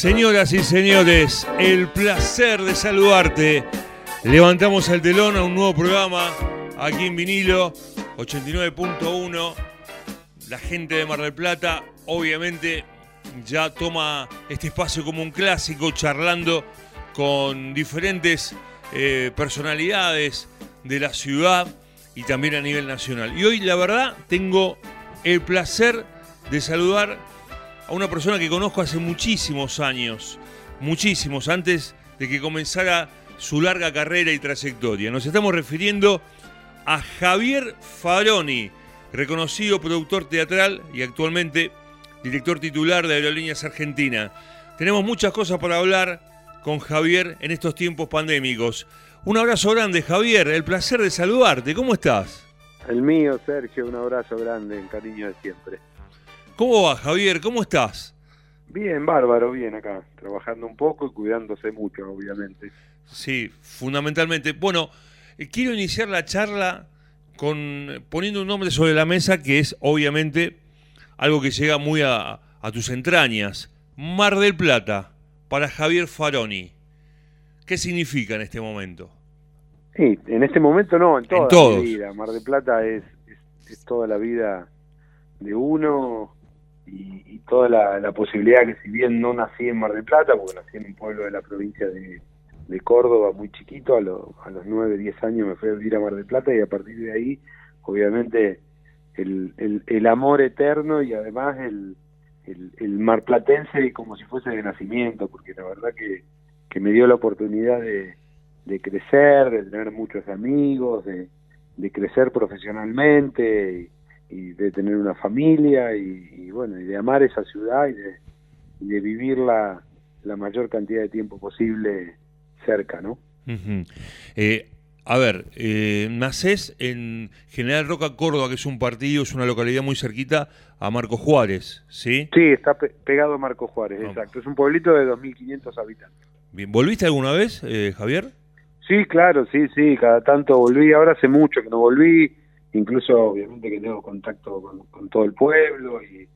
Señoras y señores, el placer de saludarte. Levantamos el telón a un nuevo programa aquí en vinilo 89.1. La gente de Mar del Plata, obviamente, ya toma este espacio como un clásico, charlando con diferentes eh, personalidades de la ciudad y también a nivel nacional. Y hoy, la verdad, tengo el placer de saludar a una persona que conozco hace muchísimos años, muchísimos, antes de que comenzara su larga carrera y trayectoria. Nos estamos refiriendo a Javier Faroni, reconocido productor teatral y actualmente director titular de Aerolíneas Argentina. Tenemos muchas cosas para hablar con Javier en estos tiempos pandémicos. Un abrazo grande, Javier, el placer de saludarte. ¿Cómo estás? El mío, Sergio, un abrazo grande, en cariño de siempre. ¿Cómo va, Javier? ¿Cómo estás? Bien, bárbaro, bien acá, trabajando un poco y cuidándose mucho, obviamente. Sí, fundamentalmente. Bueno, eh, quiero iniciar la charla con poniendo un nombre sobre la mesa que es obviamente algo que llega muy a, tus entrañas. Mar del Plata, para Javier Faroni. ¿Qué significa en este momento? Sí, en este momento no, en toda la vida. Mar del Plata es, es toda la vida de uno, y, toda la, posibilidad que si bien no nací en Mar del Plata, porque nací en un pueblo de la provincia de, Córdoba muy chiquito, a, a los 9, 10 años me fui a vivir a Mar del Plata y a partir de ahí, obviamente, el, el, amor eterno y además el, el, marplatense como si fuese de nacimiento, porque la verdad que, que me dio la oportunidad de, de crecer, de tener muchos amigos, de, de crecer profesionalmente y de tener una familia y, bueno, y de amar esa ciudad y de, de vivirla la mayor cantidad de tiempo posible cerca, ¿no? eh, a ver, eh, nacés en General Roca, Córdoba, que es un partido, es una localidad muy cerquita a Marco Juárez, ¿sí? Sí, está pegado a Marco Juárez, exacto. Es un pueblito de 2.500 habitantes. Bien, ¿volviste alguna vez, eh, Javier? Sí, claro, sí, sí, cada tanto volví. Ahora hace mucho que no volví incluso obviamente que tengo contacto con, todo el pueblo y,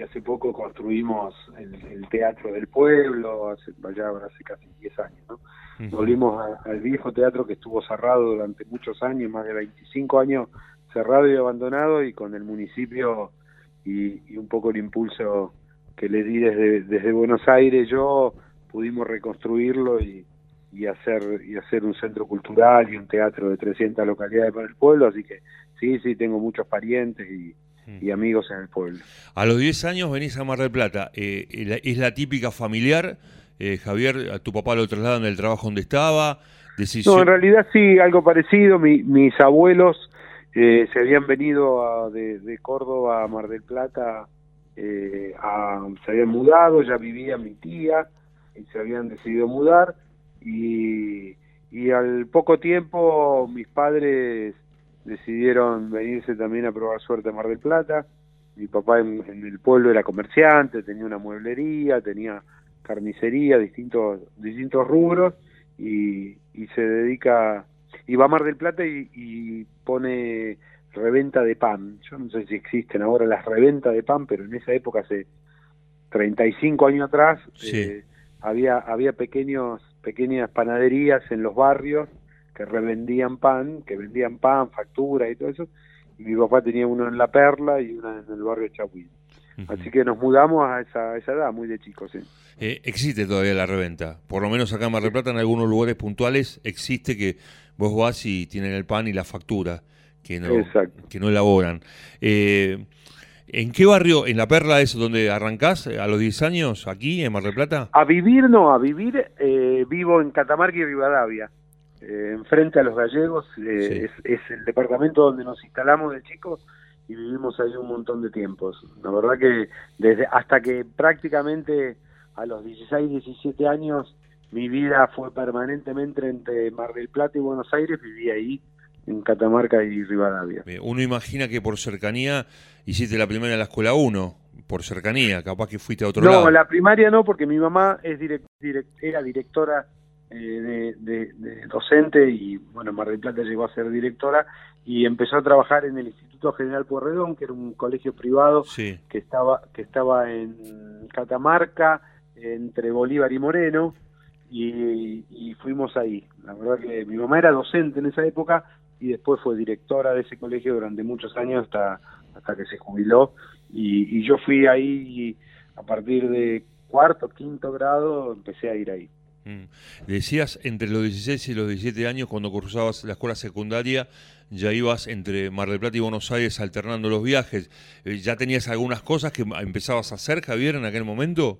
hace poco construimos el, teatro del pueblo, hace, vaya hace casi 10 años, ¿no? Volvimos al viejo teatro que estuvo cerrado durante muchos años, más de 25 años cerrado y abandonado y con el municipio y, un poco el impulso que le di desde, desde Buenos Aires yo pudimos reconstruirlo y, y hacer y hacer un centro cultural y un teatro de 300 localidades para el pueblo, así que Sí, sí, tengo muchos parientes y, mm. amigos en el pueblo. A los 10 años venís a Mar del Plata. Eh, ¿Es la típica familiar? Eh, Javier, a tu papá lo trasladan del trabajo donde estaba. No, en realidad sí, algo parecido. mis abuelos eh, se habían venido de, Córdoba a Mar del Plata, se habían mudado, ya vivía mi tía y se habían decidido mudar. Y, y al poco tiempo mis padres decidieron venirse también a probar suerte a Mar del Plata. Mi papá en, el pueblo era comerciante, tenía una mueblería, tenía carnicería, distintos, distintos rubros y, se dedica, y va a Mar del Plata y, pone reventa de pan. Yo no sé si existen ahora las reventas de pan, pero en esa época, hace 35 años atrás, eh, había, había pequeños, pequeñas panaderías en los barrios que revendían pan, que vendían pan, factura y todo eso, y mi papá tenía uno en La Perla y uno en el barrio Chahuín. Así que nos mudamos a esa, esa edad, muy de chicos. ¿sí? Eh, existe todavía la reventa, por lo menos acá en Mar del Plata, en algunos lugares puntuales, existe que vos vas y tienen el pan y la factura, que no, que no elaboran. Eh, ¿En qué barrio? ¿En La Perla es donde arrancás a los 10 años, aquí en Mar del Plata? A vivir no, a vivir eh, vivo en Catamarca y Rivadavia eh, enfrente a los gallegos, eh, es, el departamento donde nos instalamos de chicos y vivimos ahí un montón de tiempos. La verdad que desde hasta que prácticamente a los 16, 17 años mi vida fue permanentemente entre Mar del Plata y Buenos Aires, viví ahí en Catamarca y Rivadavia. Uno imagina que por cercanía hiciste la primera en la escuela 1, por cercanía, capaz que fuiste a otro lado. No, la primaria no, porque mi mamá es direct, era directora eh, de, docente y bueno, Mar del Plata llegó a ser directora y empezó a trabajar en el Instituto General Porredón, que era un colegio privado que estaba que estaba en Catamarca, entre Bolívar y Moreno, y, fuimos ahí. La verdad que mi mamá era docente en esa época y después fue directora de ese colegio durante muchos años hasta, hasta que se jubiló. Y, yo fui ahí a partir de cuarto, quinto grado, empecé a ir ahí. Mm. Decías, entre los 16 y los 17 años, cuando cursabas la escuela secundaria, ya ibas entre Mar del Plata y Buenos Aires alternando los viajes. Eh, ¿Ya tenías algunas cosas que empezabas a hacer, Javier, en aquel momento?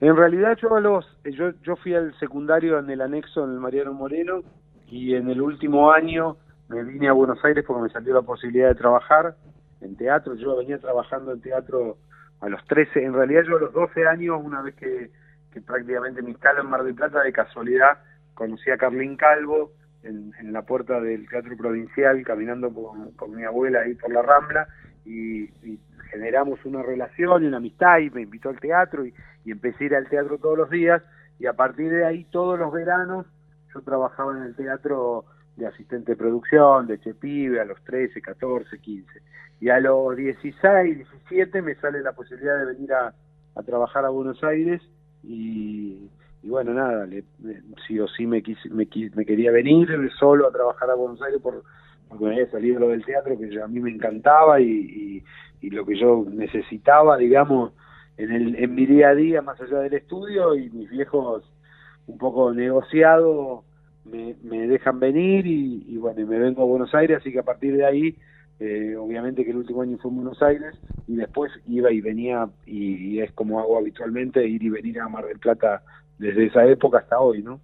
En realidad yo los yo, yo fui al secundario en el anexo en el Mariano Moreno y en el último año me vine a Buenos Aires porque me salió la posibilidad de trabajar en teatro. Yo venía trabajando en teatro a los 13, en realidad yo a los 12 años, una vez que, prácticamente me instalo en Mar del Plata, de casualidad conocí a Carlín Calvo en, la puerta del Teatro Provincial, caminando con, mi abuela ahí por la Rambla, y, generamos una relación y una amistad, y me invitó al teatro, y, y empecé a ir al teatro todos los días, y a partir de ahí todos los veranos yo trabajaba en el teatro de asistente de producción, de Chepibe, a los 13, 14, 15. Y a los 16, 17 me sale la posibilidad de venir a, trabajar a Buenos Aires y, bueno, nada, le, sí o sí me, me, me, quería venir solo a trabajar a Buenos Aires por, porque me había salido lo del teatro que a mí me encantaba y, y, lo que yo necesitaba, digamos, en, el, en mi día a día, más allá del estudio, y mis viejos un poco negociado me, me dejan venir y, bueno, y me vengo a Buenos Aires, así que a partir de ahí, eh, obviamente que el último año fue en Buenos Aires y después iba y venía y, es como hago habitualmente, ir y venir a Mar del Plata desde esa época hasta hoy, ¿no?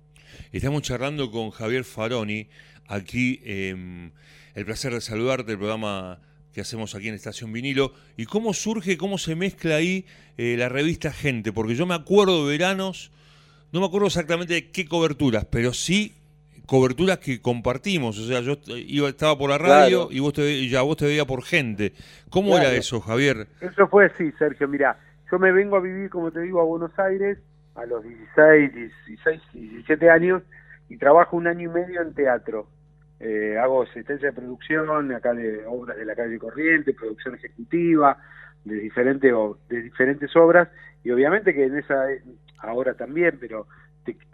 Estamos charlando con Javier Faroni, aquí el placer de saludarte, el programa que hacemos aquí en Estación Vinilo, y cómo surge, cómo se mezcla ahí eh, la revista Gente, porque yo me acuerdo de veranos, no me acuerdo exactamente de qué coberturas, pero sí coberturas que compartimos, o sea, yo iba, estaba por la radio y vos te, ya vos te veía por gente. ¿Cómo era eso, Javier? Eso fue así, Sergio. Mira, yo me vengo a vivir, como te digo, a Buenos Aires a los 16, 16, 17 años y trabajo un año y medio en teatro. Eh, hago asistencia de producción, acá de obras de la calle Corriente, producción ejecutiva, de diferentes, de diferentes obras, y obviamente que en esa, ahora también, pero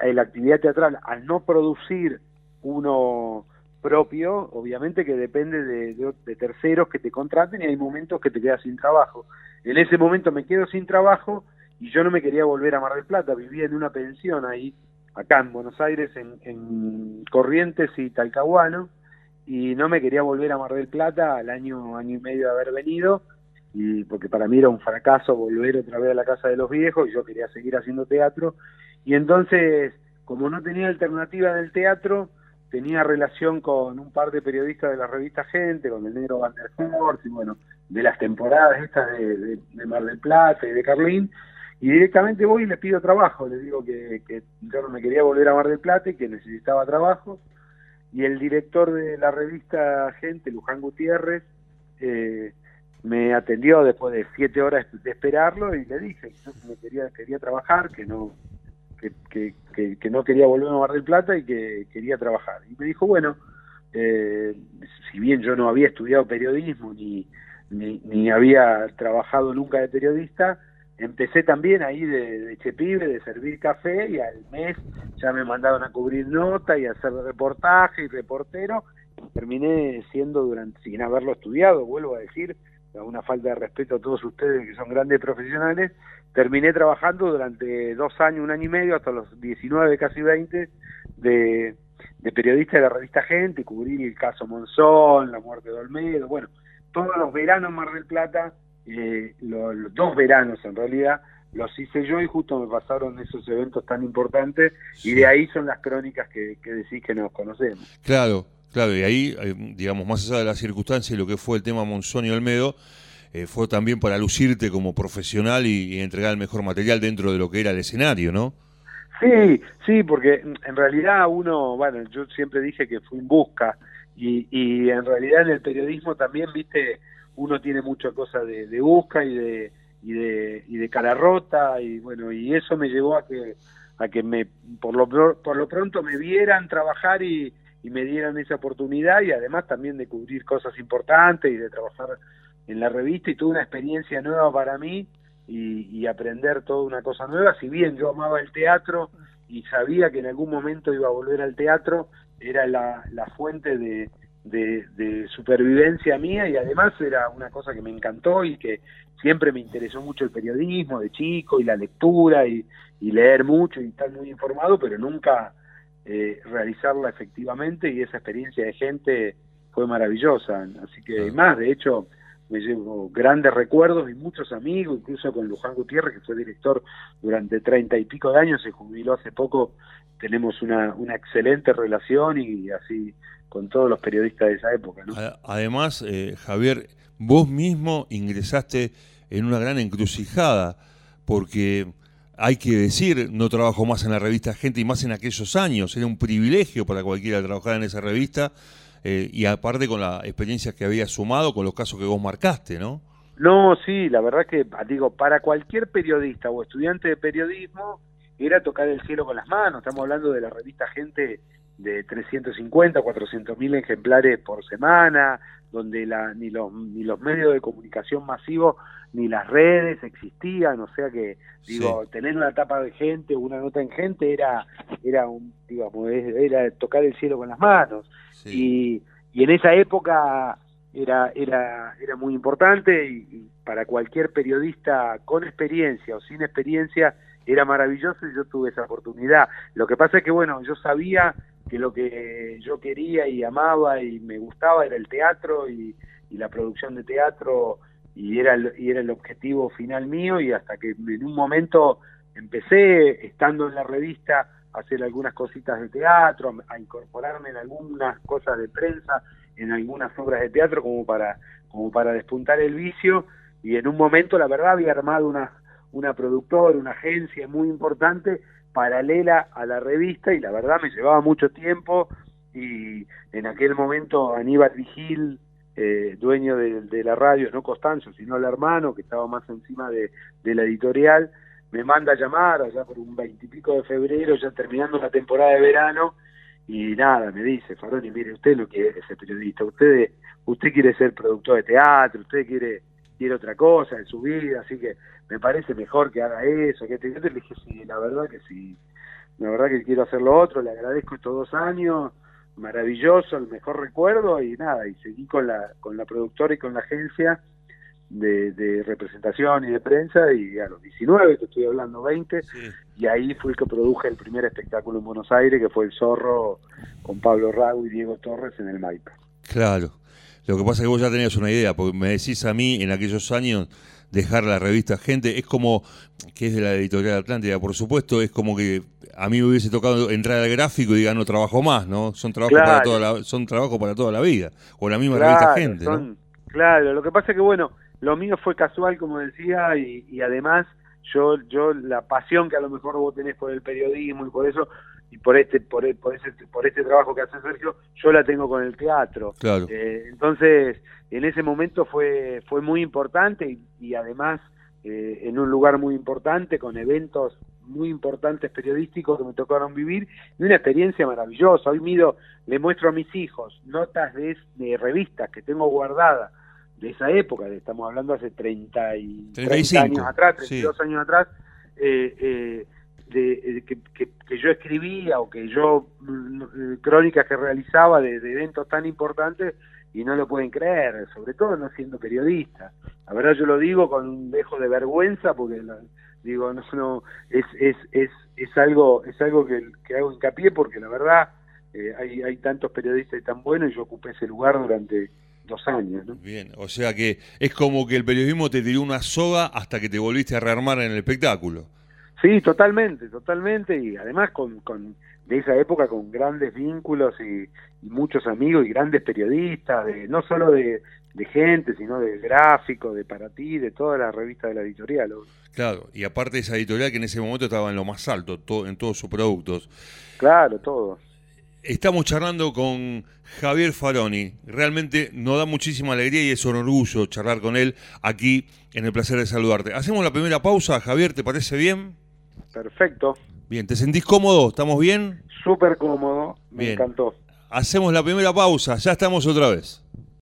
la actividad teatral, al no producir uno propio, obviamente que depende de, terceros que te contraten y hay momentos que te quedas sin trabajo. En ese momento me quedo sin trabajo y yo no me quería volver a Mar del Plata, vivía en una pensión ahí, acá en Buenos Aires, en, Corrientes y Talcahuano, y no me quería volver a Mar del Plata al año, año y medio de haber venido, y porque para mí era un fracaso volver otra vez a la casa de los viejos y yo quería seguir haciendo teatro y entonces, como no tenía alternativa del teatro, tenía relación con un par de periodistas de la revista Gente, con el negro Van der Horst, y bueno, de las temporadas estas de, Mar del Plata y de Carlín, y directamente voy y les pido trabajo, les digo que, que yo no me quería volver a Mar del Plata y que necesitaba trabajo, y el director de la revista Gente, Luján Gutiérrez, eh, me atendió después de siete horas de esperarlo y le dije que yo me quería, quería trabajar, que no que, que, no quería volver a Mar del Plata y que quería trabajar. Y me dijo, bueno, eh, si bien yo no había estudiado periodismo ni, ni, había trabajado nunca de periodista, empecé también ahí de, de de servir café y al mes ya me mandaron a cubrir nota y a hacer reportaje y reportero. terminé siendo durante, sin haberlo estudiado, vuelvo a decir, una falta de respeto a todos ustedes que son grandes profesionales, terminé trabajando durante dos años, un año y medio, hasta los 19, casi 20, de, periodista de la revista Gente, cubrí el caso Monzón, la muerte de Olmedo, bueno, todos los veranos en Mar del Plata, eh, los, dos veranos en realidad, los hice yo y justo me pasaron esos eventos tan importantes y de ahí son las crónicas que, que decís que nos conocemos. Claro, claro, y ahí, eh, digamos, más allá de las circunstancias y lo que fue el tema Monzón y Olmedo, eh, fue también para lucirte como profesional y, entregar el mejor material dentro de lo que era el escenario, ¿no? Sí, sí, porque en realidad uno, bueno, yo siempre dije que fui en busca y, y en realidad en el periodismo también, viste, uno tiene mucha cosa de, busca y de, y de y de cara rota y bueno, y eso me llevó a que a que me por lo por lo pronto me vieran trabajar y me dieran esa oportunidad y además también de cubrir cosas importantes y de trabajar en la revista y tuve una experiencia nueva para mí y, aprender toda una cosa nueva. Si bien yo amaba el teatro y sabía que en algún momento iba a volver al teatro, era la, la fuente de, de, supervivencia mía y además era una cosa que me encantó y que siempre me interesó mucho el periodismo de chico y la lectura y, leer mucho y estar muy informado, pero nunca eh, realizarla efectivamente y esa experiencia de gente fue maravillosa. Así que más, de hecho, me llevo grandes recuerdos y muchos amigos, incluso con Luján Gutiérrez, que fue director durante treinta y pico de años, se jubiló hace poco, tenemos una, una excelente relación y así con todos los periodistas de esa época. Además, eh, Javier, vos mismo ingresaste en una gran encrucijada, porque hay que decir, no trabajo más en la revista Gente y más en aquellos años, era un privilegio para cualquiera trabajar en esa revista eh, y aparte con la experiencia que había sumado con los casos que vos marcaste, ¿no? No, sí, la verdad que, digo, para cualquier periodista o estudiante de periodismo era tocar el cielo con las manos. Estamos hablando de la revista Gente de 350, 400 mil ejemplares por semana, donde la, ni, los, ni los medios de comunicación masivos ni las redes existían, o sea que, digo, tener una tapa de gente, una nota en gente era, era un, digamos, era tocar el cielo con las manos. Y, y en esa época era, era, era muy importante y, para cualquier periodista con experiencia o sin experiencia era maravilloso y yo tuve esa oportunidad. Lo que pasa es que, bueno, yo sabía que lo que yo quería y amaba y me gustaba era el teatro y, la producción de teatro y era, el, y era el objetivo final mío y hasta que en un momento empecé, estando en la revista, a hacer algunas cositas de teatro, a incorporarme en algunas cosas de prensa, en algunas obras de teatro como para, como para despuntar el vicio. Y en un momento la verdad había armado una, una productora, una agencia muy importante paralela a la revista y la verdad me llevaba mucho tiempo y en aquel momento Aníbal Vigil eh, dueño de, la radio, no Constancio, sino el hermano, que estaba más encima de, la editorial, me manda a llamar allá por un veintipico de febrero, ya terminando la temporada de verano, y nada, me dice, Faroni, mire, usted no quiere ser periodista, usted, usted quiere ser productor de teatro, usted quiere, quiere otra cosa en su vida, así que me parece mejor que haga eso, que te... le dije, sí, la verdad que sí, la verdad que quiero hacer lo otro, le agradezco estos dos años, maravilloso, el mejor recuerdo y nada, y seguí con la, con la productora y con la agencia de, representación y de prensa y a los 19, te estoy hablando 20, y ahí fue el que produje el primer espectáculo en Buenos Aires, que fue El Zorro con Pablo Rago y Diego Torres en el Maipa. Claro, lo que pasa es que vos ya tenías una idea, porque me decís a mí en aquellos años dejar la revista Gente, es como, que es de la editorial Atlántida, por supuesto, es como que a mí me hubiese tocado entrar al gráfico y diga no trabajo más, ¿no? Son trabajos para toda la, son trabajo para toda la vida, o la misma revista Gente, ¿no? Claro, lo que pasa es que bueno, lo mío fue casual, como decía, y, y además yo, yo la pasión que a lo mejor vos tenés por el periodismo y por eso y por este por, por ese por este trabajo que hace Sergio yo la tengo con el teatro. Claro. Eh, entonces en ese momento fue fue muy importante y, además eh, en un lugar muy importante con eventos muy importantes periodísticos que me tocaron vivir y una experiencia maravillosa. Hoy mido le muestro a mis hijos notas de, de revistas que tengo guardadas de esa época estamos hablando hace 30 y 30 años atrás 32 años atrás eh, eh de, que, yo escribía o que yo mm, crónicas que realizaba de, eventos tan importantes y no lo pueden creer, sobre todo no siendo periodista. La verdad yo lo digo con un dejo de vergüenza porque digo no es, es, es, es algo es algo que, que hago hincapié porque la verdad eh, hay, hay tantos periodistas y tan buenos y yo ocupé ese lugar durante dos años. ¿no? Bien, o sea que es como que el periodismo te tiró una soga hasta que te volviste a rearmar en el espectáculo. Sí, totalmente, totalmente, y además con, con de esa época con grandes vínculos y, muchos amigos y grandes periodistas, de, no solo de, gente, sino de gráfico, de para ti, de toda la revista de la editorial. Claro, y aparte de esa editorial que en ese momento estaba en lo más alto, en todos sus productos. Claro, todo. Estamos charlando con Javier Faroni. Realmente nos da muchísima alegría y es un orgullo charlar con él aquí en el placer de saludarte. Hacemos la primera pausa, Javier, ¿te parece bien? Perfecto. Bien, ¿te sentís cómodo? ¿Estamos bien? Súper cómodo, me encantó. Hacemos la primera pausa, ya estamos otra vez.